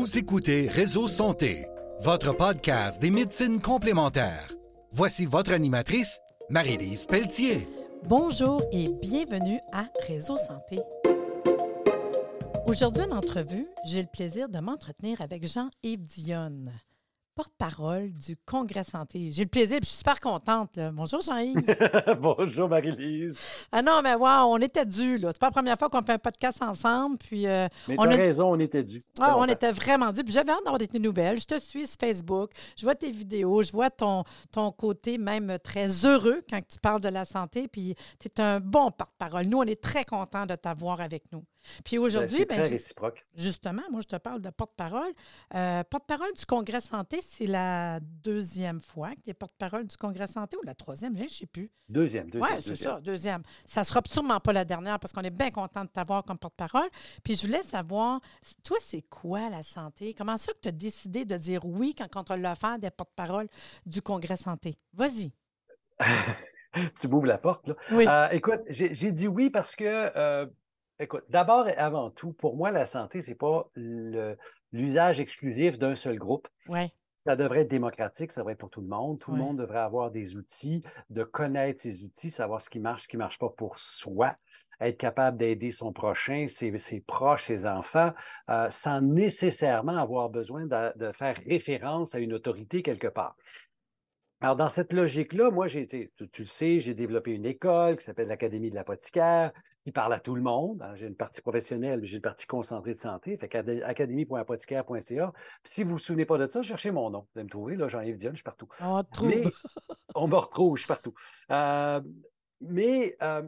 Vous écoutez Réseau Santé, votre podcast des médecines complémentaires. Voici votre animatrice, Marie-Lise Pelletier. Bonjour et bienvenue à Réseau Santé. Aujourd'hui, en entrevue, j'ai le plaisir de m'entretenir avec Jean-Yves Dionne porte-parole du Congrès Santé. J'ai le plaisir, je suis super contente. Bonjour Jean-Yves. Bonjour Marie-Lise. Ah non, mais wow, on était dû. C'est pas la première fois qu'on fait un podcast ensemble. Puis, euh, mais tu as raison, on était dû. Ah, on était vraiment dû. Puis j'avais hâte d'avoir des nouvelles. Je te suis sur Facebook, je vois tes vidéos, je vois ton, ton côté même très heureux quand tu parles de la santé. Puis tu es un bon porte-parole. Nous, on est très contents de t'avoir avec nous. Puis ben, aujourd'hui, ben, réciproque. Justement, moi, je te parle de porte-parole. Euh, porte-parole du Congrès Santé, c'est la deuxième fois que tu es porte-parole du Congrès Santé ou la troisième, je ne sais plus. Deuxième, deuxième. Oui, c'est ça, deuxième. Ça ne sera sûrement pas la dernière parce qu'on est bien content de t'avoir comme porte-parole. Puis je voulais savoir, toi, c'est quoi la santé? Comment ça que tu as décidé de dire oui quand, on l'a fait des porte-parole du Congrès Santé? Vas-y. tu m'ouvres la porte, là. Oui. Euh, écoute, j'ai dit oui parce que euh, Écoute, d'abord et avant tout, pour moi, la santé, ce n'est pas l'usage exclusif d'un seul groupe. Ouais. Ça devrait être démocratique, ça devrait être pour tout le monde. Tout le monde devrait avoir des outils, de connaître ses outils, savoir ce qui marche, ce qui ne marche pas pour soi, être capable d'aider son prochain, ses, proches, ses enfants, euh, sans nécessairement avoir besoin de, faire référence à une autorité quelque part. Alors, dans cette logique-là, moi, j'ai été, tu, le sais, j'ai développé une école qui s'appelle l'Académie de l'apothicaire, qui parle à tout le monde. J'ai une partie professionnelle, mais j'ai une partie concentrée de santé. Fait académie.apothicaire.ca. Si vous ne vous souvenez pas de ça, cherchez mon nom. Vous allez me trouver, là, Jean-Yves Dion, je suis partout. On, trouve. on me retrouve, je suis partout. Euh, mais euh,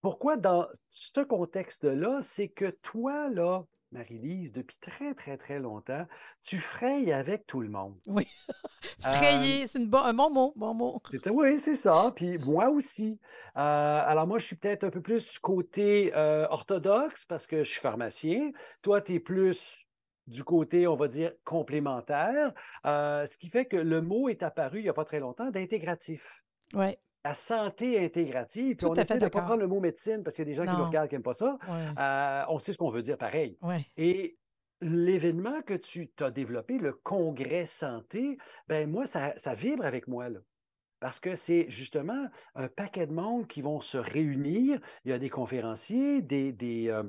pourquoi dans ce contexte-là, c'est que toi, là, Marie-Lise, depuis très, très, très longtemps, tu frayes avec tout le monde. Oui. Frayer, c'est un bon mot. Bon mot. Oui, c'est ça. Puis moi aussi. Euh, alors, moi, je suis peut-être un peu plus côté euh, orthodoxe parce que je suis pharmacien. Toi, tu es plus du côté, on va dire, complémentaire. Euh, ce qui fait que le mot est apparu il n'y a pas très longtemps d'intégratif. Oui la santé intégrative. Puis on essaie de comprendre le mot médecine parce qu'il y a des gens qui nous regardent qui n'aiment pas ça. Euh, on sait ce qu'on veut dire pareil. Et l'événement que tu as développé, le congrès santé, ben moi, ça, vibre avec moi. Là. Parce que c'est justement un paquet de monde qui vont se réunir. Il y a des conférenciers, des, des, euh,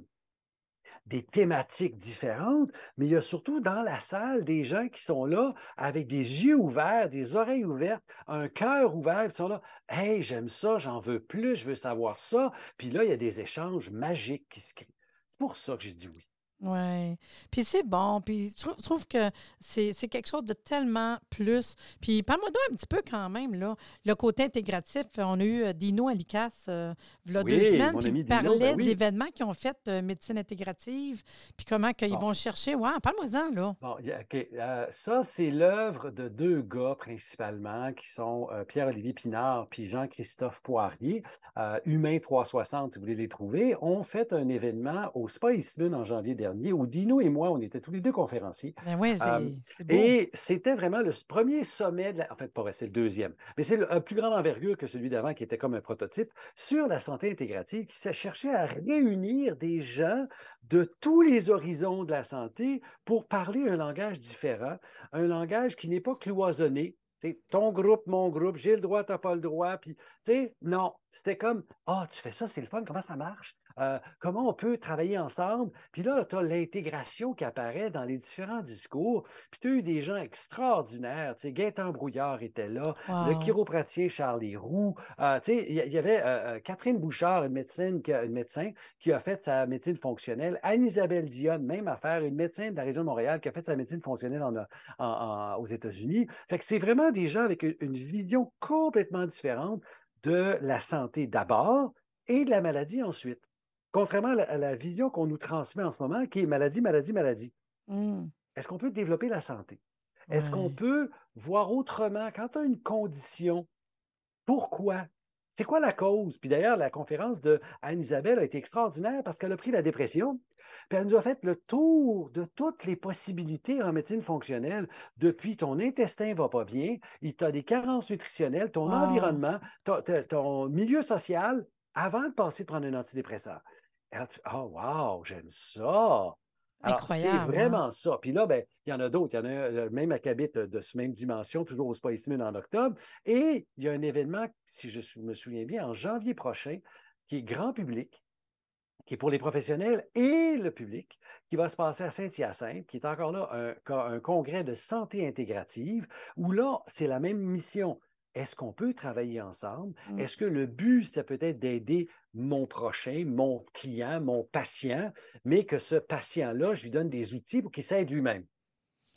des thématiques différentes, mais il y a surtout dans la salle des gens qui sont là avec des yeux ouverts, des oreilles ouvertes, un cœur ouvert, qui sont là. Hey, j'aime ça, j'en veux plus, je veux savoir ça. Puis là, il y a des échanges magiques qui se créent. C'est pour ça que j'ai dit oui. Oui. Puis c'est bon. Puis je trouve que c'est quelque chose de tellement plus. Puis parle-moi d'un petit peu quand même, là. Le côté intégratif. On a eu euh, Dino Alicas euh, il y a deux semaines qui parlait ben de l'événement qu'ils ont fait euh, médecine intégrative. Puis comment qu'ils vont chercher. Ouais, parle-moi-en, là. Bon, ça, c'est l'œuvre de deux gars principalement qui sont Pierre-Olivier Pinard puis Jean-Christophe Poirier. Humain 360, si vous voulez les trouver, ont fait un événement au Spa Moon en janvier dernier où Dino et moi, on était tous les deux conférenciers. Ben oui, euh, Et c'était vraiment le premier sommet, en fait, pas c'est le deuxième, mais c'est un plus grande envergure que celui d'avant, qui était comme un prototype, sur la santé intégrative, qui s'est cherché à réunir des gens de tous les horizons de la santé pour parler un langage différent, un langage qui n'est pas cloisonné, ton groupe, mon groupe, j'ai le droit, tu n'as pas le droit. Puis, tu sais, non, c'était comme, ah, tu fais ça, c'est le fun, comment ça marche? Euh, comment on peut travailler ensemble? Puis là, tu as l'intégration qui apparaît dans les différents discours. Puis tu as eu des gens extraordinaires. Tu sais, Gaëtan Brouillard était là, le chiropraticien Charlie Roux. Euh, tu sais, il y, avait euh, Catherine Bouchard, une, médecine qui a, une médecin qui a fait sa médecine fonctionnelle. Anne-Isabelle Dionne, même affaire, une médecin de la région de Montréal qui a fait sa médecine fonctionnelle aux États-Unis. Fait que c'est vraiment des gens avec une vision complètement différente de la santé d'abord et de la maladie ensuite. Contrairement à la, vision qu'on nous transmet en ce moment, qui est maladie, maladie, maladie. Mmh. Est-ce qu'on peut développer la santé? Est-ce qu'on peut voir autrement? Quand tu as une condition? Pourquoi? C'est quoi la cause? Puis d'ailleurs, la conférence de Anne-Isabelle a été extraordinaire parce qu'elle a pris la dépression, puis elle nous a fait le tour de toutes les possibilités en médecine fonctionnelle. Depuis ton intestin ne va pas bien, il t'a des carences nutritionnelles, ton environnement, ton milieu social, avant de passer prendre un antidépresseur. Oh, wow, j'aime ça. Alors, c'est hein? vraiment ça. Puis là, ben, il y en a d'autres. Il y en a un, euh, même à Cabit euh, de ce même dimension, toujours au Spice Moon en octobre. Et il y a un événement, si je me souviens bien, en janvier prochain, qui est grand public, qui est pour les professionnels et le public, qui va se passer à Saint-Hyacinthe, qui est encore là un congrès de santé intégrative, où là, c'est la même mission. Est-ce qu'on peut travailler ensemble? Mm. Est-ce que le but, ça peut être d'aider mon prochain, mon client, mon patient, mais que ce patient-là, je lui donne des outils pour qu'il s'aide lui-même?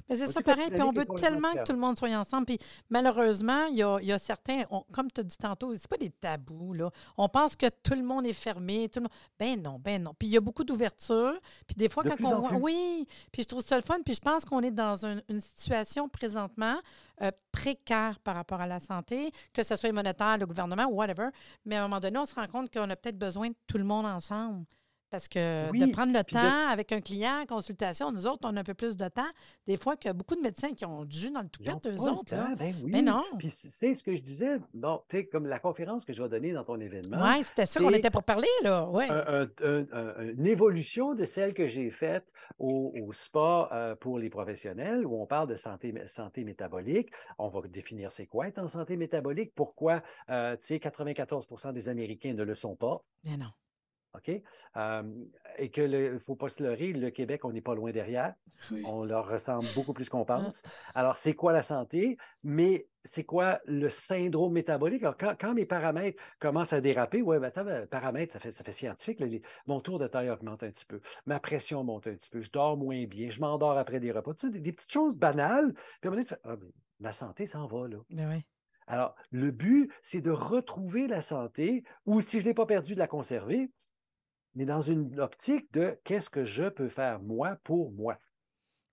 Mais c'est ça pareil, puis on veut tellement que tout le monde soit ensemble. Puis malheureusement, il y a, il y a certains, on- comme tu as dit tantôt, c'est pas des tabous, là. On pense que tout le monde est fermé, tout le monde. Ben non, ben non. Puis il y a beaucoup d'ouverture. Puis des fois, De quand on voit. plus. Oui, puis je trouve ça le fun. Puis je pense qu'on est dans un- une situation présentement euh, précaire par rapport à la santé, que ce soit monétaire, le gouvernement, whatever. Mais à un moment donné, on se rend compte qu'on a peut-être besoin de tout le monde ensemble. Parce que de prendre le de- temps avec un client, consultation, nous autres, on a un peu plus de temps. Des fois que beaucoup de médecins qui ont dû dans le ont toupette, eux autres. Là. ben oui. Mais non. Puis c'est ce que je disais, bon, tu sais, comme la conférence que je vais donner dans ton événement, Oui, c'était ça qu'on était pour parler, là. Ouais. un- un- un- un- une évolution de celle que j'ai faite au, au spa euh, pour les professionnels, où on parle de santé, santé métabolique. On va définir c'est quoi être en santé métabolique, pourquoi, euh, tu sais, 94% des Américains ne le sont pas. Mais non. OK? Euh, et que ne faut pas se leurrer, le Québec, on n'est pas loin derrière. Oui. On leur ressemble beaucoup plus qu'on pense. Alors, c'est quoi la santé? Mais c'est quoi le syndrome métabolique? Alors, quand, quand mes paramètres commencent à déraper, ouais, ben, attends, ben, paramètres, ça fait, ça fait scientifique. là, les- mon tour de taille augmente un petit peu. Ma pression monte un petit peu. Je dors moins bien. Je m'endors après des repas. Tu sais, des, des petites choses banales. Puis à un moment donné, tu fais, Ah, ben, la santé s'en va, là. Oui. Alors, le but, c'est de retrouver la santé, ou si je ne l'ai pas perdue, de la conserver, mais dans une optique de qu'est-ce que je peux faire moi pour moi.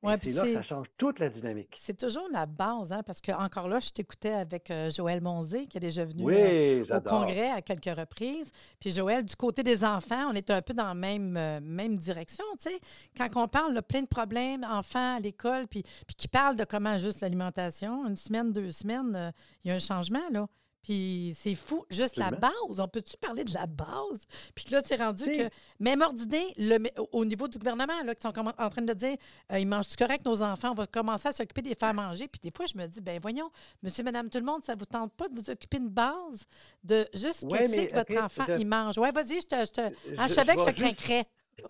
Ouais, c'est là que ça change toute la dynamique. C'est toujours la base, hein, parce que encore là, je t'écoutais avec euh, Joël Monzé, qui est déjà venu euh, au congrès à quelques reprises. Puis Joël, du côté des enfants, on est un peu dans la même, euh, même direction, sais. Quand on parle de plein de problèmes, enfants à l'école, puis, puis qui parlent de comment juste l'alimentation, une semaine, deux semaines, il y a un changement, là. Puis c'est fou, juste la base. On peut-tu parler de la base? Puis là, c'est rendu Si. que, même ordre d'idée, le, au- au niveau du gouvernement, là, qui sont en train de dire, euh, ils mangent-tu correct, nos enfants? On va commencer à s'occuper des faire manger. Puis des fois, je me dis, ben voyons, monsieur, madame, tout le monde, ça vous tente pas de vous occuper une base? De juste Ouais, qu'est-ce que votre après, enfant, je- il mange? Ouais, vas-y, je te... Je, te... Je je- te craquerais.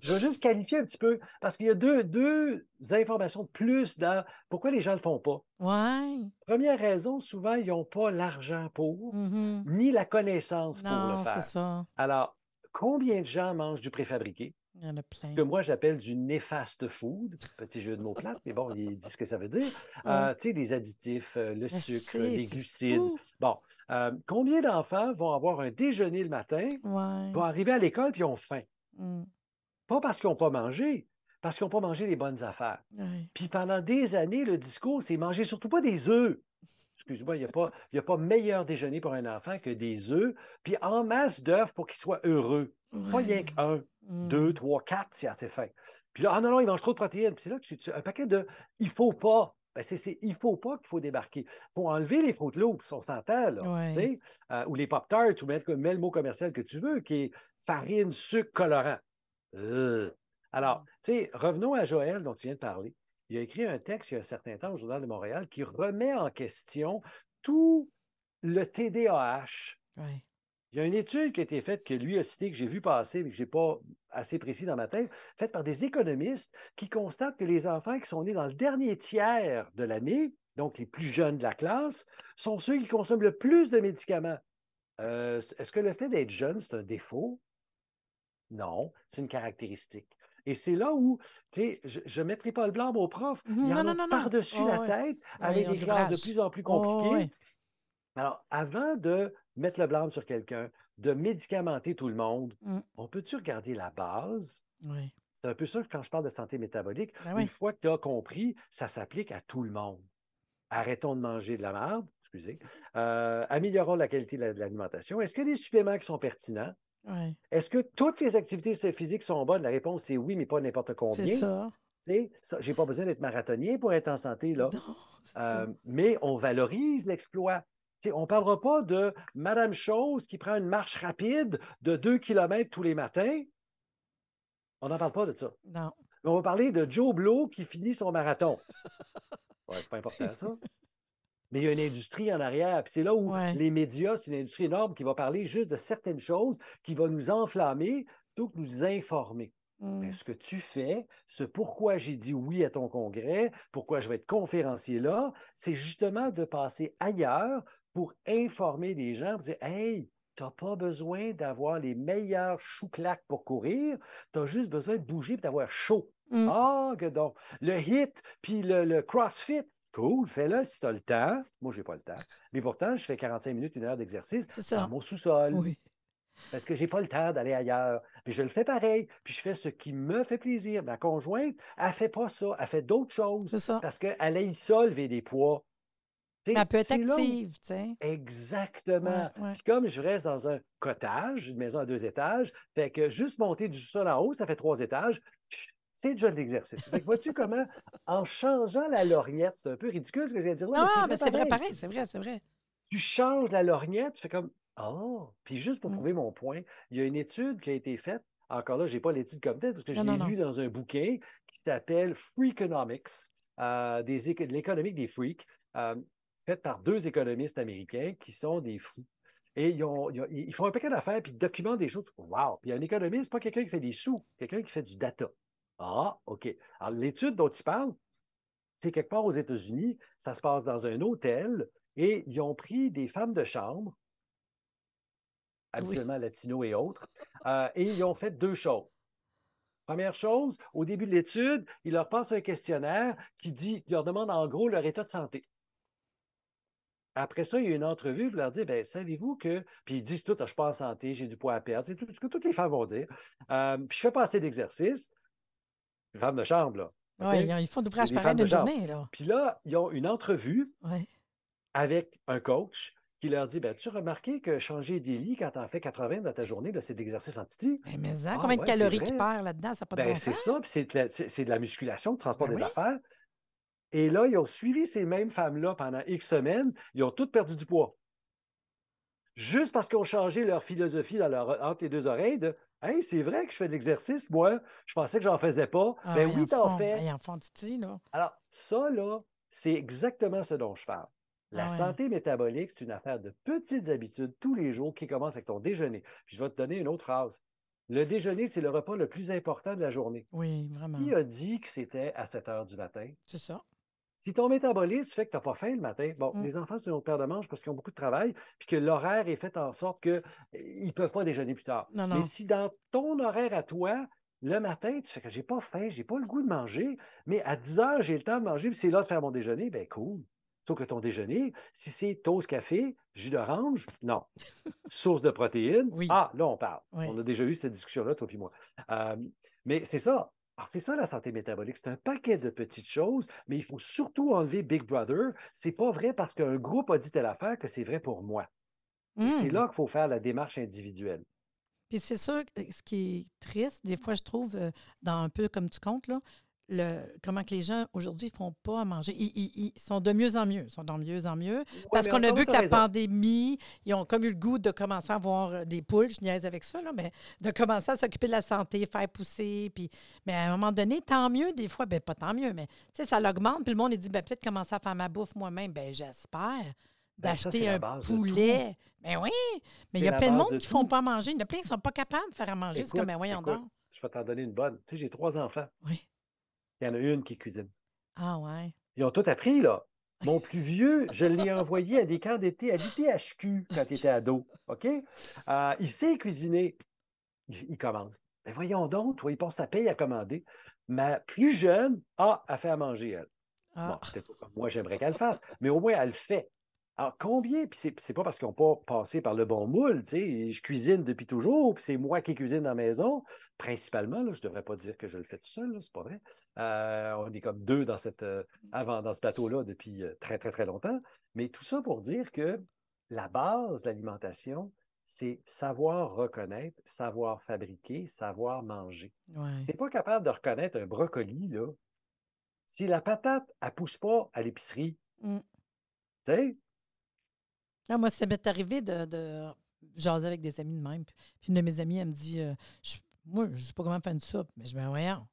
je vais juste qualifier un petit peu, parce qu'il y a deux, deux informations de plus dans pourquoi les gens ne le font pas. Ouais. Première raison, souvent, ils n'ont pas l'argent pour, Mhm. ni la connaissance pour le c'est faire. ça. Alors, combien de gens mangent du préfabriqué? Il y en a plein. que moi j'appelle du néfaste food, petit jeu de mots plate, mais bon, il dit ce que ça veut dire. Euh, tu sais, les additifs, euh, le Je sucre, les glucides. fou. Bon, euh, combien d'enfants vont avoir un déjeuner le matin, Ouais. vont arriver à l'école puis ont faim? Mm. Pas parce qu'ils n'ont pas mangé, parce qu'ils n'ont pas mangé les bonnes affaires. Ouais. Puis pendant des années, le discours, c'est manger surtout pas des œufs. Excuse-moi, il n'y a, pas- y a pas meilleur déjeuner pour un enfant que des œufs, puis en masse d'œufs pour qu'il soit heureux. Pas rien qu'un Mm. deux, trois, quatre, c'est assez fin. Puis là, ah non, non, il mange trop de protéines. Puis c'est là que tu, tu- un paquet de il faut pas. Ben, c'est, il faut pas qu'il faut débarquer. Il faut enlever les Fruit Loops, on s'entend, là. Ouais. tu sais, euh, ou les Pop-Tarts, ou mets, mets le mot commercial que tu veux, qui est farine, sucre, colorant. Euh. Alors, tu sais, revenons à Joël dont tu viens de parler. Il a écrit un texte il y a un certain temps au Journal de Montréal qui remet en question tout le TDAH il y a une étude qui a été faite, que lui a citée, que j'ai vu passer, mais que je n'ai pas assez précis dans ma tête, faite par des économistes qui constatent que les enfants qui sont nés dans le dernier tiers de l'année, donc les plus jeunes de la classe, sont ceux qui consomment le plus de médicaments. Euh, Est-ce que le fait d'être jeune, c'est un défaut? Non, c'est une caractéristique. Et c'est là où, tu sais, je ne mettrai pas le blâme aux profs. Il y non, en non, par-dessus Oh, la tête, avec ils des de classes de plus en plus Oh, compliquées. Alors, avant de mettre le blâme sur quelqu'un, de médicamenter tout le monde, Mm. on peut-tu regarder la base? Ouais. C'est un peu ça que quand je parle de santé métabolique. Ben oui. Une fois que tu as compris, ça s'applique à tout le monde. Arrêtons de manger de la merde, excusez. Euh, améliorons la qualité de l'alimentation. Est-ce qu'il y a des suppléments qui sont pertinents? Ouais. Est-ce que toutes les activités physiques sont bonnes? La réponse, c'est oui, mais pas n'importe C'est combien. sais, ça, j'ai pas besoin d'être marathonien pour être en santé, là. Non, c'est. Euh, mais on valorise l'exploit. On ne parlera pas de Madame Chose qui prend une marche rapide de 2 km tous les matins. On n'en parle pas de ça. Non. Mais on va parler de Joe Blow qui finit son marathon. Ouais, c'est pas important, ça. Mais il y a une industrie en arrière. Puis c'est là où Ouais. les médias, c'est une industrie énorme qui va parler juste de certaines choses, qui va nous enflammer plutôt que nous informer. Mm. Mais ce que tu fais, ce pourquoi j'ai dit oui à ton congrès, pourquoi je vais être conférencier là, c'est justement de passer ailleurs pour informer les gens, pour dire Hey, tu n'as pas besoin d'avoir les meilleurs chou-claques pour courir, tu as juste besoin de bouger et d'avoir chaud. Mm. Ah, que donc. Le hit puis le, le CrossFit, cool, fais-le si tu as le temps. Moi, je n'ai pas le temps. Mais pourtant, je fais 45 minutes, une heure d'exercice dans mon sous-sol Oui. parce que j'ai pas le temps d'aller ailleurs. Puis je le fais pareil, puis je fais ce qui me fait plaisir. Ma conjointe, elle fait pas ça, elle fait d'autres choses C'est ça. parce qu'elle a ça lever des poids. Elle peut être active, tu sais. Exactement. Ouais, ouais. Puis comme je reste dans un cottage, une maison à deux étages, fait que juste monter du sol en haut, ça fait trois étages, c'est déjà de l'exercice. Vois-tu comment, en changeant la lorgnette, c'est un peu ridicule ce que je viens de dire là, Non, mais c'est vrai, pareil c'est vrai, c'est vrai. tu changes la lorgnette, tu fais comme Oh! Puis juste pour Mm. prouver mon point, il y a une étude qui a été faite. Encore là, je n'ai pas l'étude comme telle parce que je Non, l'ai non. lu dans un bouquin qui s'appelle Freakonomics, euh, des éco- de l'économique des freaks, euh, faite par deux économistes américains qui sont des fous. Et ils, ont- ils ont- ils font un paquet d'affaires, puis ils documentent des choses. Wow! Puis un économiste, pas quelqu'un qui fait des sous, quelqu'un qui fait du data. Ah, OK. Alors, l'étude dont ils parlent, c'est quelque part aux États-Unis, ça se passe dans un hôtel, et ils ont pris des femmes de chambre, habituellement latino et autres, euh, et ils ont fait deux choses. Première chose, au début de l'étude, ils leur passent un questionnaire qui dit, qui leur demande en gros leur état de santé. Après ça, il y a une entrevue, vous leur dites, ben, savez-vous que. Puis ils disent tout, Ah, je ne suis pas en santé, j'ai du poids à perdre, c'est tout ce que toutes les femmes vont dire. Euh, puis je fais pas assez d'exercice. Une femme de chambre, là. Oui, ils font d'ouvrage pareil femmes de d'une journée, là. Puis là, ils ont une entrevue avec un coach qui leur dit ben, Tu as remarqué que changer des lits quand tu en fais 80 dans ta journée, c'est de l'exercice en titi? Mais, mais ça, Ah, combien de ouais, calories tu perds là-dedans? Ça n'a pas de Ben, bon c'est ça, puis c'est de, de la musculation, de transport Ben des oui. affaires. Et là, ils ont suivi ces mêmes femmes-là pendant X semaines. Ils ont toutes perdu du poids. Juste parce qu'ils ont changé leur philosophie dans leur, entre les deux oreilles de Hey, c'est vrai que je fais de l'exercice, moi. Je pensais que j'en faisais pas. Ah, ben oui, en t'en fais. En là. Alors, ça, là, c'est exactement ce dont je parle. La Ah ouais. santé métabolique, c'est une affaire de petites habitudes tous les jours qui commencent avec ton déjeuner. Puis je vais te donner une autre phrase. Le déjeuner, c'est le repas le plus important de la journée. Oui, vraiment. Qui a dit que c'était à 7 heures du matin? C'est ça. Si ton métabolisme fait que tu n'as pas faim le matin, bon, Mm. les enfants, c'est une autre paire de manches parce qu'ils ont beaucoup de travail, puis que l'horaire est fait en sorte qu'ils ne peuvent pas déjeuner plus tard. Non, Mais si dans ton horaire à toi, le matin, tu fais que j'ai pas faim, j'ai pas le goût de manger, mais à 10 heures, j'ai le temps de manger, puis c'est là de faire mon déjeuner, ben cool. Sauf que ton déjeuner, si c'est toast café, jus d'orange, non. Source de protéines, Oui. ah, là, on parle. Oui. On a déjà eu cette discussion-là, toi et moi. Euh, mais c'est ça. Alors, c'est ça la santé métabolique. C'est un paquet de petites choses, mais il faut surtout enlever Big Brother. C'est pas vrai parce qu'un groupe a dit telle affaire que c'est vrai pour moi. C'est Hum. là qu'il faut faire la démarche individuelle. Puis c'est sûr, ce qui est triste, des fois, je trouve, euh, dans un peu comme tu comptes, là, le, comment que les gens aujourd'hui ne font pas à manger. Ils, ils- ils sont de mieux en mieux. Ils sont de mieux en mieux. Parce mais qu'on a vu que la raison. pandémie, ils ont comme eu le goût de commencer à avoir euh, des poules, je niaise avec ça, là, mais de commencer à s'occuper de la santé, faire pousser. Puis, mais à un moment donné, tant mieux, des fois, ben pas tant mieux, mais ça l'augmente. Puis le monde, dit, ben, peut-être commencer à faire ma bouffe moi-même. Ben j'espère. Ben, D'acheter un poulet. Ben oui, mais il y a plein de monde de qui ne font pas manger. Il y en a plein qui ne sont pas capables de faire à manger. C'est Écoute, comme, voyons écoute, donc. Je vais t'en donner une bonne. Tu sais, j'ai trois enfants. Oui. Il y en a une qui cuisine. Ah ouais. Ils ont tout appris, là. Mon plus vieux, je l'ai envoyé à des camps d'été à l'ITHQ quand il était ado. OK? Euh, il sait cuisiner. Il, il commande. Mais voyons donc, toi, il passe sa paye à commander. Ma plus jeune, ah, a fait à manger, elle. Ah. Bon, peut-être pas comme moi, j'aimerais qu'elle le fasse, mais au moins, elle le fait. Alors, combien, puis c'est, c'est pas parce qu'ils n'ont pas passé par le bon moule, tu sais, je cuisine depuis toujours, puis c'est moi qui cuisine dans la maison, principalement, là, je devrais pas dire que je le fais tout seul, c'est pas vrai. Euh, on est comme deux dans, cette, euh, avant, dans ce plateau-là depuis euh, très, très, très longtemps, mais tout ça pour dire que la base de l'alimentation, c'est savoir reconnaître, savoir fabriquer, savoir manger. Ouais. Tu n'es pas capable de reconnaître un brocoli, là, si la patate, elle pousse pas à l'épicerie, Mm. tu sais, Moi, ça m'est arrivé de, de jaser avec des amis de même. Puis une de mes amies, elle me dit euh, Je- Moi, je sais pas comment faire une soupe, mais je me dis, voyons.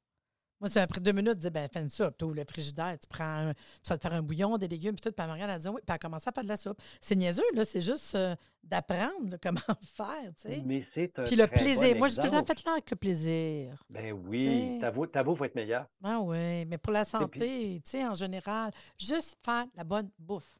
Moi, c'est après deux minutes, je dis, ben, fais une soupe. Tu ouvres le frigidaire, tu prends un- tu vas te faire un bouillon, des légumes, puis tout. Puis regarde, elle dit, oui, puis elle commence à faire de la soupe. C'est niaiseux, là. C'est juste euh, d'apprendre là, comment faire, tu sais. Mais c'est un Puis le très bon plaisir. Moi, j'ai tout le temps fait là avec le plaisir. Ben oui, ta beau, ta beau faut être meilleur. Ah oui, mais pour la santé, tu sais, en général, juste faire la bonne bouffe.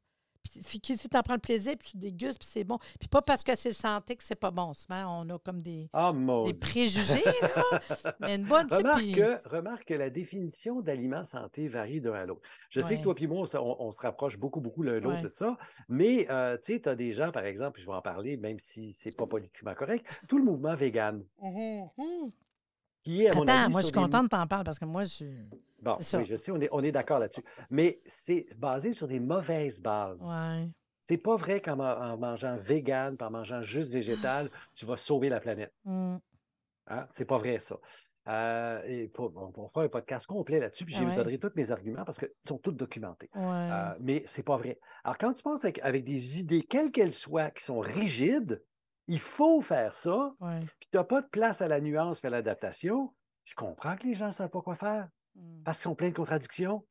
Puis si, si tu en prends le plaisir, puis tu dégustes, puis c'est bon. Puis pas parce que c'est santé que c'est pas bon. Souvent, on a comme des, Ah, des préjugés, là. Mais une bonne, Remarque puis- que, remarque que la définition d'aliments santé varie d'un à l'autre. Je sais que toi et moi, on, se- on- on se rapproche beaucoup, beaucoup l'un de l'autre Ouais. de ça, mais euh, tu sais, tu as des gens, par exemple, puis je vais en parler, même si c'est pas politiquement correct, tout le mouvement vegan, Mhm. Qui est, à mon Attends, avis, moi, je suis contente de t'en parler parce que moi, je suis. Bon, oui, je sais, on est, on est d'accord là-dessus. Mais c'est basé sur des mauvaises bases. Ouais. C'est pas vrai qu'en ma- en mangeant vegan, en mangeant juste végétal, tu vas sauver la planète. Mm. Hein? C'est pas vrai, ça. Euh, et pour- on, on fera un podcast complet là-dessus, puis Ah je vous ouais. donnerai tous mes arguments parce qu'ils sont tous documentés. Ouais. Euh, mais c'est pas vrai. Alors, quand tu penses avec, avec des idées, quelles qu'elles soient, qui sont rigides, il faut faire ça, ouais. puis tu n'as pas de place à la nuance et à l'adaptation, je comprends que les gens ne savent pas quoi faire Mm. parce qu'ils sont pleins de contradictions.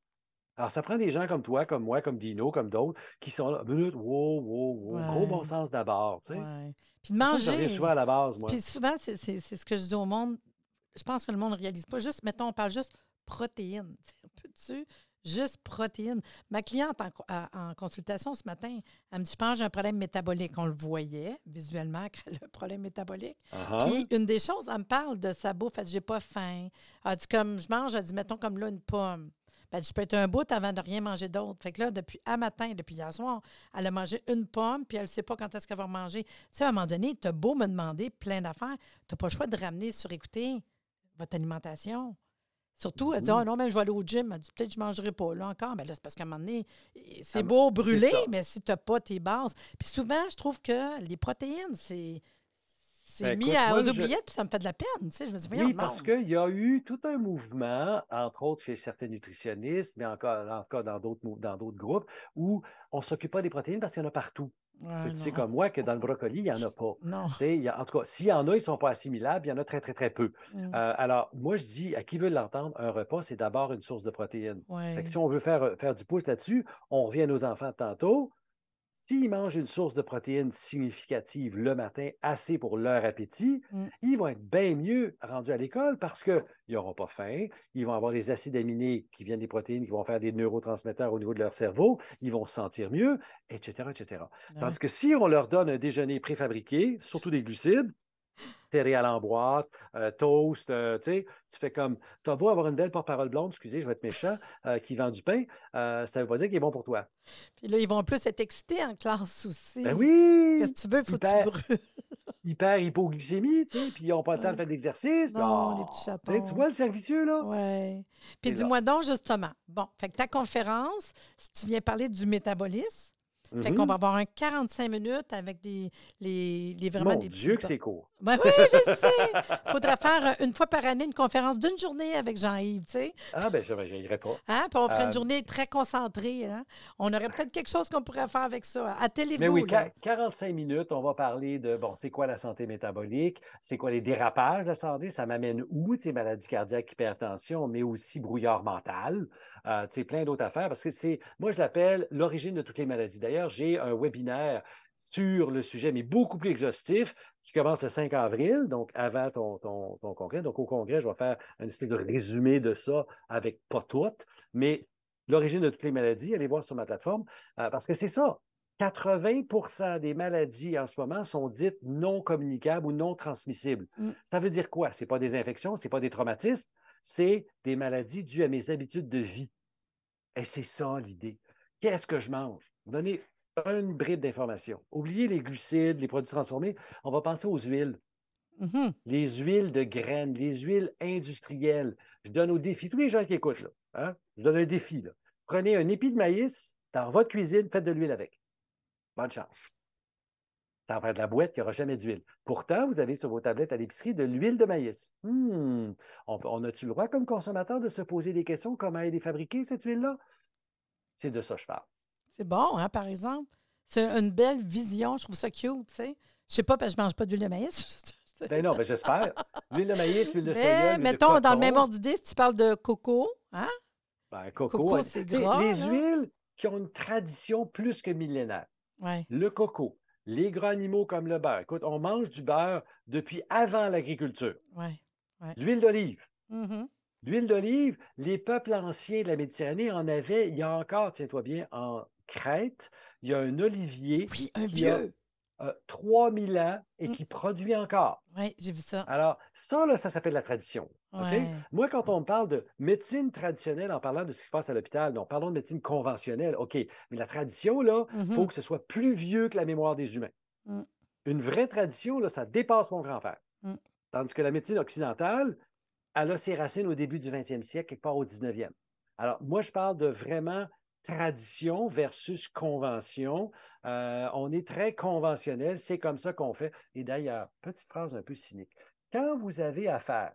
Alors, ça prend des gens comme toi, comme moi, comme Dino, comme d'autres, qui sont là, minute, wow, wow, wow, gros bon sens d'abord, tu sais. Ouais. Puis de manger. souvent à la base, moi. Puis souvent, c'est ce que je dis au monde. Je pense que le monde ne réalise pas. Juste, mettons, on parle juste protéines. Peux-tu? Juste protéines. Ma cliente en, consultation ce matin, elle me dit Je pense que j'ai un problème métabolique. On le voyait visuellement qu'elle a un problème métabolique. Ah, Puis une des choses, elle me parle de sa bouffe. Elle dit J'ai pas faim. Elle dit Comme je mange, elle dit Mettons comme là une pomme. Ben, elle dit, je peux être un bout avant de rien manger d'autre. Fait que là, depuis un matin, depuis hier soir, elle a mangé une pomme, puis elle ne sait pas quand est-ce qu'elle va manger. Tu sais, à un moment donné, tu as beau me demander plein d'affaires, tu n'as pas le choix de ramener sur écouter votre alimentation. Surtout, elle dit. Ah non, mais je vais aller au gym. Elle dit Peut-être que je ne mangerai pas là encore. Mais là, c'est parce qu'à un moment donné, c'est Ah, beau brûler, mais si tu n'as pas tes bases. Puis souvent, je trouve que les protéines, c'est. C'est Ben, mis à, aux je- oubliettes, puis ça me fait de la peine. Tu sais, je me dis, voyons, Oui, parce qu'il y a eu tout un mouvement, entre autres chez certains nutritionnistes, mais encore, encore dans d'autres mou- dans d'autres groupes, où on ne s'occupe pas des protéines parce qu'il y en a partout. Ouais, tu sais non. comme moi que dans le brocoli, il n'y en a pas. Non. Y a- en tout cas, s'il y en a, ils ne sont pas assimilables, il y en a très, très, très peu. Mm. Euh, alors, moi, je dis, à qui veut l'entendre, un repas, c'est d'abord une source de protéines. Ouais. Fait que si on veut faire, faire du pouce là-dessus, on revient à nos enfants tantôt. S'ils mangent une source de protéines significative le matin, assez pour leur appétit, Mm. ils vont être bien mieux rendus à l'école parce qu'ils n'auront pas faim, ils vont avoir des acides aminés qui viennent des protéines, qui vont faire des neurotransmetteurs au niveau de leur cerveau, ils vont se sentir mieux, etc., etc. Ouais. Tandis que si on leur donne un déjeuner préfabriqué, surtout des glucides, céréales en boîte, euh, toast, euh, tu sais, tu fais comme, tu as beau avoir une belle porte-parole blonde, excusez, je vais être méchant, euh, qui vend du pain, ça ne veut pas dire qu'il est bon pour toi. Puis là, ils vont plus être excités en classe aussi. Ben oui! Qu'est-ce que tu veux? Faut que Hyper- tu brûles? Hyper hypoglycémie, tu sais, puis ils n'ont pas le temps de faire de l'exercice. Non, Ah, les petits chatons. Tu vois le servicieux, là? Oui. Puis dis-moi donc, justement, bon, fait que ta conférence, si tu viens parler du métabolisme, fait Mhm. qu'on va avoir un 45 minutes avec des, les, les vraiment Mon des Dieu que c'est court. Ben oui, je sais. Il faudrait faire euh, une fois par année une conférence d'une journée avec Jean-Yves, tu sais. Ah, ben, je n'irai pas. Hein? Puis on ferait Euh, une journée très concentrée. Hein? On aurait peut-être quelque chose qu'on pourrait faire avec ça. À télé Mais oui, qua- 45 minutes, on va parler de, bon, c'est quoi la santé métabolique? C'est quoi les dérapages de la santé? Ça m'amène où? Tu sais, maladies cardiaques, hypertension, mais aussi brouillard mental? Euh, tu sais, plein d'autres affaires. Parce que c'est, moi, je l'appelle l'origine de toutes les maladies. D'ailleurs, j'ai un webinaire sur le sujet, mais beaucoup plus exhaustif, qui commence le 5 avril, donc avant ton, ton, ton congrès. Donc, au congrès, je vais faire un espèce de résumé de ça avec pas toutes, mais l'origine de toutes les maladies. Allez voir sur ma plateforme, euh, parce que c'est ça. 80% des maladies en ce moment sont dites non communicables ou non transmissibles. Mm. Ça veut dire quoi? Ce n'est pas des infections, ce n'est pas des traumatismes, c'est des maladies dues à mes habitudes de vie. Et c'est ça l'idée. Qu'est-ce que je mange? Donnez une bribe d'information. Oubliez les glucides, les produits transformés. On va penser aux huiles. Mhm. Les huiles de graines, les huiles industrielles. Je donne au défi, tous les gens qui écoutent, là, hein, je donne un défi. là. Prenez un épi de maïs dans votre cuisine, faites de l'huile avec. Bonne chance. Ça va faire de la boîte qui n'aura jamais d'huile. Pourtant, vous avez sur vos tablettes à l'épicerie de l'huile de maïs. Hmm. On, on a-tu le droit, comme consommateur, de se poser des questions comment elle est fabriquée, cette huile-là? C'est de ça que je parle. C'est bon, hein, par exemple. C'est une belle vision. Je trouve ça cute, tu sais. Je sais pas, parce que je mange pas d'huile de maïs. Ben non, ben j'espère. L'huile de maïs, l'huile de soya, de mettons, dans le même ordre d'idée, si tu parles de coco, hein? Ben, coco. Coco, c'est gras, Les huiles qui ont une tradition plus que millénaire. Ouais. Le coco, les gras animaux comme le beurre. Écoute, on mange du beurre depuis avant l'agriculture. Ouais. L'huile d'olive. Mhm. L'huile d'olive, les peuples anciens de la Méditerranée en avaient, il y a encore, tiens-toi bien, en Crète, il y a un olivier Oui, un qui a vieux. euh, 3000 ans et Mm. qui produit encore. Oui, j'ai vu ça. Alors, ça, là, ça s'appelle la tradition. Ouais. Moi, quand on parle de médecine traditionnelle en parlant de ce qui se passe à l'hôpital, non, parlons de médecine conventionnelle, OK. Mais la tradition, là, il Mhm. faut que ce soit plus vieux que la mémoire des humains. Mm. Une vraie tradition, là, ça dépasse mon grand-père. Mm. Tandis que la médecine occidentale, elle a ses racines au début du 20e siècle, quelque part au 19e. Alors, moi, je parle de vraiment tradition versus convention. Euh, on est très conventionnel, c'est comme ça qu'on fait. Et d'ailleurs, petite phrase un peu cynique. Quand vous avez affaire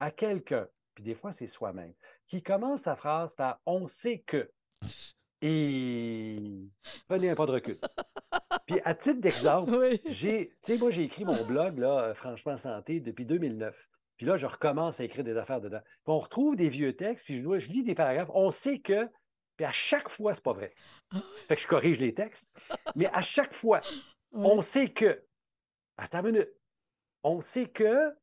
à quelqu'un, puis des fois c'est soi-même, qui commence sa phrase par on sait que, et prenez un pas de recul. Puis à titre d'exemple, Oui. j'ai, tu sais, moi, j'ai écrit mon blog, là, euh, Franchement Santé, depuis 2009. Puis là, je recommence à écrire des affaires dedans. Puis on retrouve des vieux textes, puis je lis des paragraphes. On sait que, puis à chaque fois, c'est pas vrai. Fait que je corrige les textes. Mais à chaque fois, on sait que. Attends une minute. On sait que.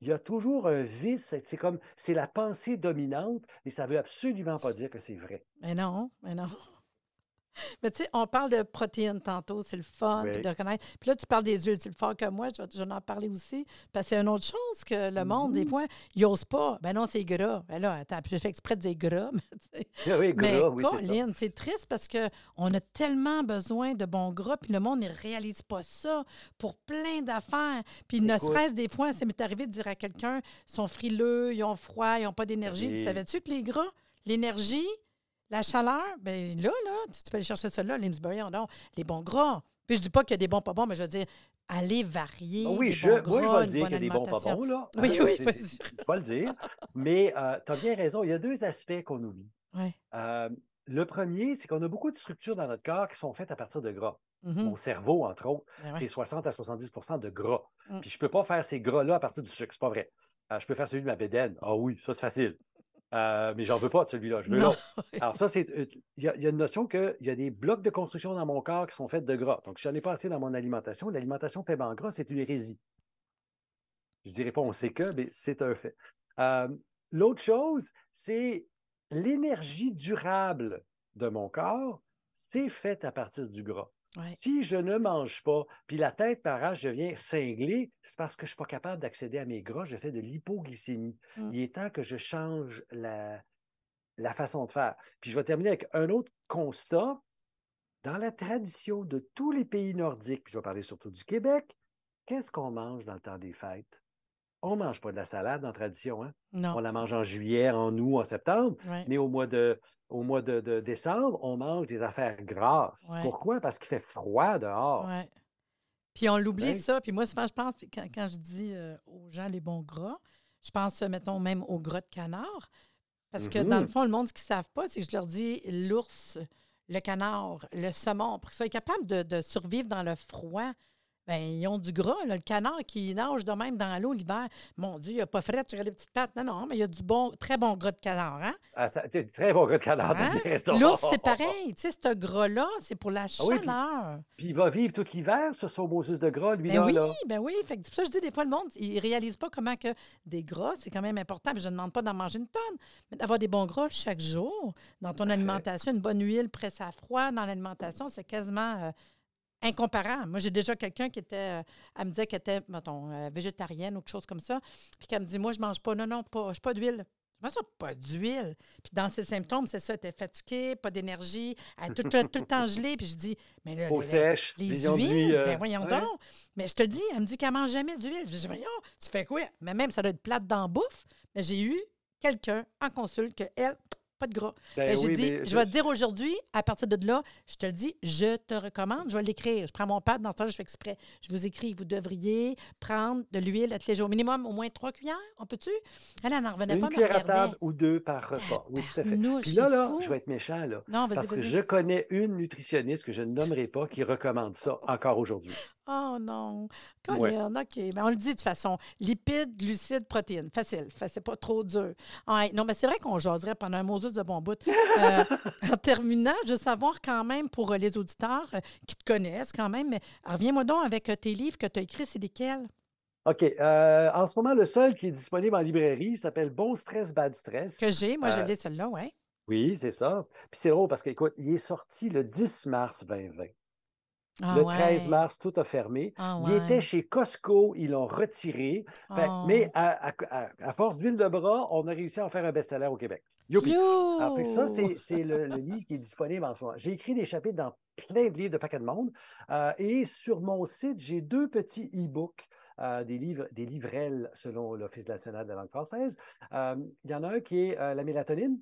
Il y a toujours un vice. c'est- comme. C'est la pensée dominante, mais ça veut absolument pas dire que c'est vrai. Mais non, mais non. Mais tu sais, on parle de protéines tantôt, c'est le fun Oui. puis de reconnaître. Puis là, tu parles des huiles, c'est le fort que moi, je vais, je vais en parler aussi. Parce que c'est une autre chose que le monde, des fois, ils n'osent pas. Ben non, c'est gras. Ben là, attends, j'ai fait exprès de dire gras. Mais, tu sais. Oui, mais gras, oui, c'est triste parce qu'on a tellement besoin de bons gras, puis le monde ne réalise pas ça pour plein d'affaires. Puis ne serait-ce des fois, ça m'est arrivé de dire à quelqu'un, ils sont frileux, ils ont froid, ils n'ont pas d'énergie. Tu savais-tu que les gras, l'énergie, la chaleur, ben là, là, tu, tu peux aller chercher ça là, Limsbury, non, les bons gras. Puis je dis pas qu'il y a des bons pas bons, mais je veux dire, aller varier. Ah oui, je, bons moi, je gras, vais dire qu'il y a des bons pas bons, là. Oui, Hein, oui, vas-y. Je vais le dire. Mais tu as bien raison. Il y a deux aspects qu'on oublie. Ouais. Euh, le premier, c'est qu'on a beaucoup de structures dans notre corps qui sont faites à partir de gras. Mhm. Mon cerveau, entre autres, Ben ouais. c'est 60 à 70% de gras. Mm. Puis je ne peux pas faire ces gras-là à partir du sucre, c'est pas vrai. Euh, je peux faire celui de ma bédaine. Ah oui, ça c'est facile. Euh, mais j'en veux pas de celui-là, je veux l'autre. Alors ça, c'est. euh, Il y, a il y a une notion qu'il y a des blocs de construction dans mon corps qui sont faits de gras. Donc, si j'en ai pas assez dans mon alimentation, l'alimentation faible en gras, c'est une hérésie. Je dirais pas on sait que, mais c'est un fait. Euh, L'autre chose, c'est l'énergie durable de mon corps, c'est fait à partir du gras. Ouais. Si je ne mange pas, puis la tête m'arrache, je viens cinglé, c'est parce que je ne suis pas capable d'accéder à mes gras, je fais de l'hypoglycémie. Mm. Il est temps que je change la, la façon de faire. Puis je vais terminer avec un autre constat. Dans la tradition de tous les pays nordiques, puis je vais parler surtout du Québec, qu'est-ce qu'on mange dans le temps des fêtes? On ne mange pas de la salade en tradition. Hein? On Non. la mange en juillet, en août, en septembre. Ouais. Mais au mois de, au mois de, de décembre, on mange des affaires grasses. Ouais. Pourquoi? Parce qu'il fait froid dehors. Ouais. Puis on l'oublie Ouais. ça. Puis moi, souvent, je pense, quand, quand je dis euh, aux gens les bons gras, je pense, euh, mettons, même au gras de canard. Parce que dans le Mhm. fond, le monde, ce qu'ils ne savent pas, c'est que je leur dis l'ours, le canard, le saumon, pour qu'ils soient capables de, de survivre dans le froid. Ben, ils ont du gras. là. Le canard qui nage de même dans l'eau l'hiver. Mon Dieu, il n'a pas frais sur les petites pattes. Non, non, mais il y a du bon, très bon gras de canard. Hein? Ah, ça- très bon gars de canard, Hein? bien raison. L'ours, c'est pareil. Tu sais, ce gras-là, c'est pour la Ah oui, puis- chaleur. Puis il va vivre tout l'hiver sur son Moses de gras, lui Ben oui, là? ben oui. Fait que ça je dis des fois, le monde, il réalise pas comment que des gras, c'est quand même important. Puis je ne demande pas d'en manger une tonne, mais d'avoir des bons gras chaque jour dans ton alimentation. Une bonne huile presse à froid dans l'alimentation, c'est quasiment euh, incomparable. Moi, j'ai déjà quelqu'un qui était, euh, elle me disait qu'elle était, mettons, euh, végétarienne ou quelque chose comme ça, puis qu'elle me dit, moi, je mange pas, non, non, pas, je pas d'huile. Comment ça, pas d'huile? Puis dans ses symptômes, c'est ça, elle était fatiguée, pas d'énergie, elle est tout, tout, tout le temps gelée. Puis je dis, mais là, les- sèche, les huiles, euh, ben voyons donc. Mais je te dis, elle me dit qu'elle mange jamais d'huile. Je dis, voyons, tu fais quoi? Mais même, ça doit être plate dans la bouffe. Mais j'ai eu quelqu'un en consulte que elle, pas de gras. Ben Ben, j'ai oui, dit, mais je vais te dire aujourd'hui, à partir de là, je te le dis, je te recommande, je vais l'écrire. Je prends mon pad, dans ce temps je fais exprès. Je vous écris, vous devriez prendre de l'huile à tous les jours. Minimum, au moins trois cuillères, on peut-tu? Elle, n'en revenait Une pas, me cuillère à table ou deux par repas. Oui, tout à fait. Tabarnouche, Puis là, là, fou. je vais être méchant, là. Non, Parce que je connais une nutritionniste que je ne nommerai pas qui recommande ça encore aujourd'hui. Oh non. Ouais. Colin, OK. Mais on le dit de toute façon. Lipides, glucides, protéines. Facile. C'est pas trop dur. Ouais. Non, mais c'est vrai qu'on jaserait pendant un Moses de bon bout. Euh, en terminant, je veux savoir quand même pour euh, les auditeurs euh, qui te connaissent quand même, mais reviens-moi donc avec tes livres que tu as écrits, c'est lesquels? OK. euh, en ce moment, le seul qui est disponible en librairie s'appelle Bon Stress, Bad Stress. Que j'ai. Moi, je Euh, l'ai, celle-là, oui. Oui, c'est ça. Puis c'est drôle parce que, écoute, il est sorti le 10 mars 2020. Ah, le ouais. 13 mars, tout a fermé. Ah, Il ouais. était chez Costco, ils l'ont retiré. Fait- Oh. Mais à, à- à- à force d'huile de bras, on a réussi à en faire un best-seller au Québec. Youpi! Alors, fait que ça, c'est le, le livre qui est disponible en ce moment. J'ai écrit des chapitres dans plein de livres de paquets de monde. Euh, et sur mon site, j'ai deux petits e-books, euh, des, livres, des livrelles selon l'Office national de la langue française. Euh, il y en a un qui est la mélatonine,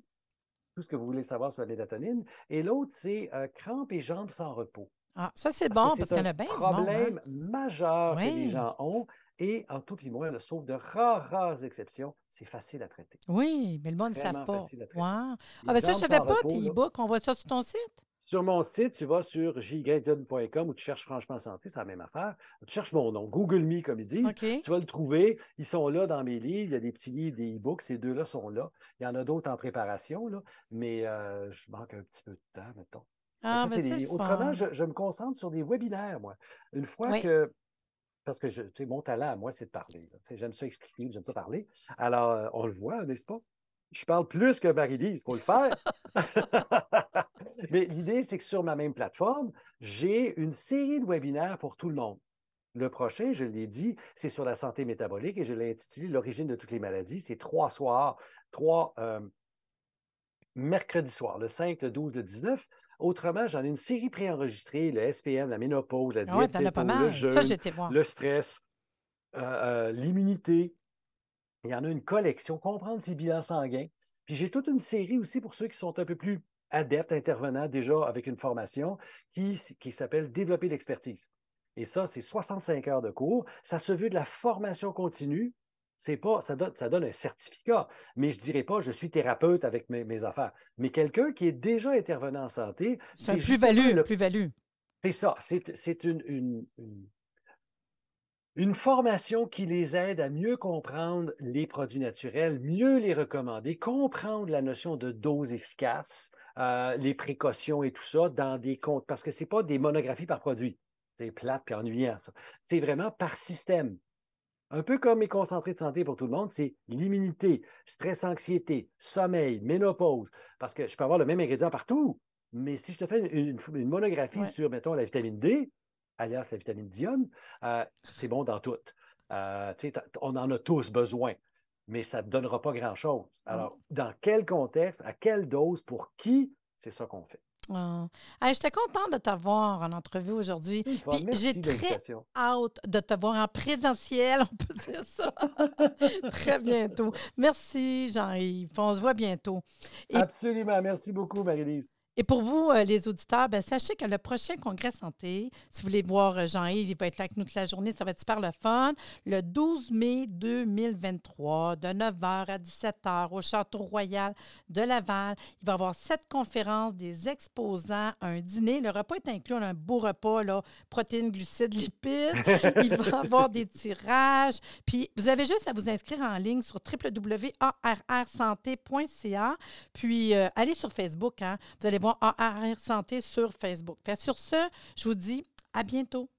tout ce que vous voulez savoir sur la mélatonine. Et l'autre, c'est crampes et jambes sans repos. Ah, ça, c'est bon, c'est parce qu'il y en un a bien du monde. hein. problème majeur que les gens ont. Et en tout puis moi, sauf de rares, rares exceptions, c'est facile à traiter. Oui, mais le monde ne savent pas. facile à traiter. Ah, ben ça, je ne savais pas, tes e-books. On voit ça sur ton site? Sur mon site, tu vas sur jyjohn.com ou tu cherches Franchement Santé, c'est la même affaire. Tu cherches mon nom, Google Me, comme ils disent. Tu vas le trouver. Ils sont là dans mes livres. Il y a des petits livres, des e-books. Ces deux-là sont là. Il y en a d'autres en préparation, là, mais euh, je manque un petit peu de temps, mettons. Ah, ça, Autrement, je, je me concentre sur des webinaires, moi. Une fois Oui. que. Parce que je, mon talent, à moi, c'est de parler. J'aime ça expliquer, j'aime ça parler. Alors, euh, on le voit, n'est-ce pas? Je parle plus que Marie-Lise, il faut le faire. Mais l'idée, c'est que sur ma même plateforme, j'ai une série de webinaires pour tout le monde. Le prochain, je l'ai dit, c'est sur la santé métabolique et je l'ai intitulé L'origine de toutes les maladies. C'est trois soirs, trois euh, mercredis soirs, le 5, le 12, le 19. Autrement, j'en ai une série préenregistrée, le SPM, la ménopause, la Ah ouais, diète pas sépo, le jeûne, Ça, le stress, euh, euh, l'immunité. Il y en a une collection, comprendre ses bilans sanguins. Puis j'ai toute une série aussi pour ceux qui sont un peu plus adeptes, intervenants déjà avec une formation qui, qui s'appelle Développer l'expertise. Et ça, c'est 65 heures de cours. Ça se veut de la formation continue. C'est pas, ça donne, ça donne un certificat, mais je ne dirais pas je suis thérapeute avec mes, mes affaires. Mais quelqu'un qui est déjà intervenant en santé, C'est plus-value, le- plus-value. c'est ça, c'est c'est une, une- une- une formation qui les aide à mieux comprendre les produits naturels, mieux les recommander, comprendre la notion de dose efficace, euh, les précautions et tout ça dans des comptes, parce que ce n'est pas des monographies par produit. C'est plate puis ennuyant, ça. C'est vraiment par système. Un peu comme mes concentrés de santé pour tout le monde, c'est l'immunité, stress-anxiété, sommeil, ménopause. Parce que je peux avoir le même ingrédient partout, mais si je te fais une, une- une monographie Ouais. sur, mettons, la vitamine D, alias la vitamine d'ione, euh, c'est bon dans tout. Euh, on en a tous besoin, mais ça ne te donnera pas grand-chose. Alors, dans quel contexte, à quelle dose, pour qui, c'est ça qu'on fait. Ah. Hey, J'étais contente de t'avoir en entrevue aujourd'hui. J'ai très hâte de te voir en présentiel, on peut dire ça. très bientôt. Merci, Jean-Yves. On se voit bientôt. Et- Absolument. Merci beaucoup, Marie-Lise. Et pour vous, euh, les auditeurs, ben, sachez que le prochain congrès santé, si vous voulez voir euh, Jean-Yves, il va être là avec nous toute la journée, ça va être super le fun. Le 12 mai 2023, de 9h à 17h au Château Royal de Laval. Il va y avoir sept conférences, des exposants, un dîner. Le repas est inclus, un beau repas, là, protéines, glucides, lipides. Il va y avoir des tirages. Puis vous avez juste à vous inscrire en ligne sur www.arrsanté.ca. Puis euh, allez sur Facebook, hein. vous allez voir ARR Santé sur Facebook. Sur ce, je vous dis à bientôt.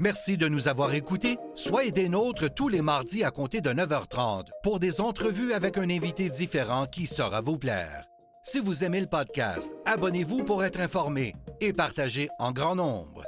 Merci de nous avoir écoutés. Soyez des nôtres tous les mardis à compter de 9h30 pour des entrevues avec un invité différent qui saura vous plaire. Si vous aimez le podcast, abonnez-vous pour être informé et partagez en grand nombre.